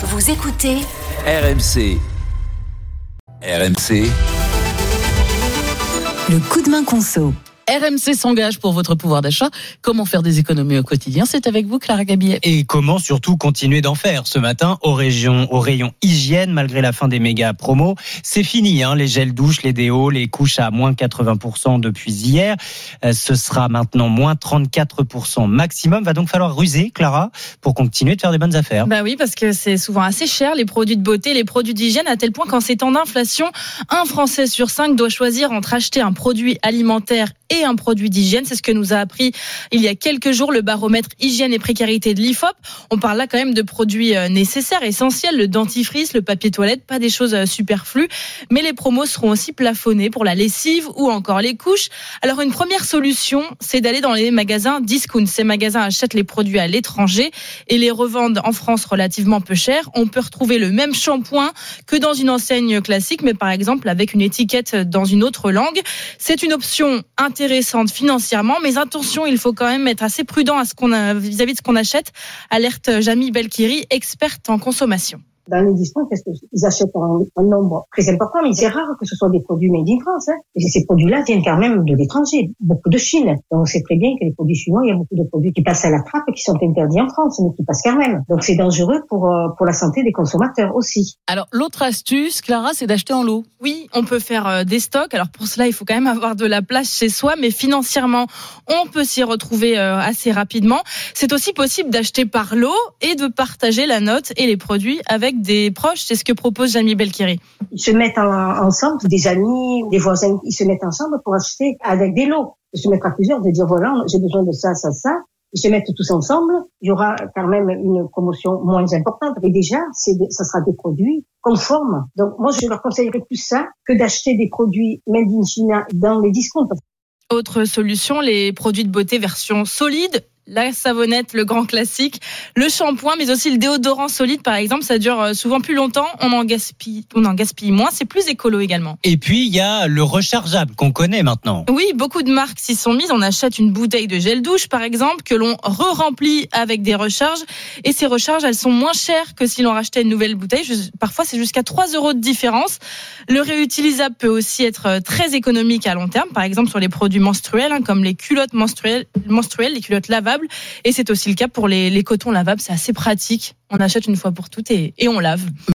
Vous écoutez RMC. RMC, le coup de main conso. RMC s'engage pour votre pouvoir d'achat. Comment faire des économies au quotidien? C'est avec vous, Clara Gabillet. Et comment surtout continuer d'en faire? Ce matin au, région, au rayon hygiène, malgré la fin des méga promos. C'est fini, hein, les gels douches, les déos, les couches à moins 80% depuis hier. Euh, ce sera maintenant moins 34% maximum. Va donc falloir ruser, Clara, pour continuer de faire des bonnes affaires. Bah oui, parce que c'est souvent assez cher, les produits de beauté, les produits d'hygiène, à tel point qu'en ces temps d'inflation, un Français sur cinq doit choisir entre acheter un produit alimentaire et un produit d'hygiène. C'est ce que nous a appris il y a quelques jours le baromètre hygiène et précarité de l'IFOP. On parle là quand même de produits euh, nécessaires, essentiels, le dentifrice, le papier toilette, pas des choses euh, superflues. Mais les promos seront aussi plafonnés pour la lessive ou encore les couches. Alors une première solution, c'est d'aller dans les magasins discount. Ces magasins achètent les produits à l'étranger et les revendent en France relativement peu cher. On peut retrouver le même shampoing que dans une enseigne classique, mais par exemple avec une étiquette dans une autre langue. C'est une option intéressante financièrement, mais attention, il faut quand même être assez prudent à ce qu'on vis-à-vis de ce qu'on achète. Alerte Jamie Belkiri, experte en consommation dans les discounts, parce qu'ils achètent un, un, nombre très important, mais c'est rare que ce soit des produits made in France. Hein. Et ces produits-là viennent quand même de l'étranger, beaucoup de Chine. Donc on sait très bien que les produits chinois, il y a beaucoup de produits qui passent à la trappe et qui sont interdits en France, mais qui passent quand même. Donc c'est dangereux pour euh, pour la santé des consommateurs aussi. Alors l'autre astuce, Clara, c'est d'acheter en lot. Oui, on peut faire euh, des stocks. Alors pour cela, il faut quand même avoir de la place chez soi, mais financièrement, on peut s'y retrouver euh, assez rapidement. C'est aussi possible d'acheter par lot et de partager la note et les produits avec des proches. C'est ce que propose Jamie Belkiri. Ils se mettent en, ensemble, des amis, des voisins, ils se mettent ensemble pour acheter avec des lots. Ils se mettent à plusieurs, de dire voilà, j'ai besoin de ça, ça, ça. Ils se mettent tous ensemble. Il y aura quand même une promotion moins importante. Mais déjà, c'est, ça sera des produits conformes. Donc moi, je leur conseillerais plus ça que d'acheter des produits made in China dans les discounts. Autre solution, les produits de beauté version solide, la savonnette, le grand classique, le shampoing, mais aussi le déodorant solide, par exemple. Ça dure euh, souvent plus longtemps. On en gaspille, on en gaspille moins. C'est plus écolo également. Et puis, il y a le rechargeable qu'on connaît maintenant. Oui, beaucoup de marques s'y sont mises. On achète une bouteille de gel douche, par exemple, que l'on re-remplit avec des recharges. Et ces recharges, elles sont moins chères que si l'on rachetait une nouvelle bouteille. Parfois, c'est jusqu'à 3 euros de différence. Le réutilisable peut aussi être euh, très économique à long terme. Par exemple, sur les produits menstruels, hein, comme les culottes menstruelles, menstruelles, les culottes et c'est aussi le cas pour les, cotons lavables. C'est assez pratique. On achète une fois pour toutes et on lave.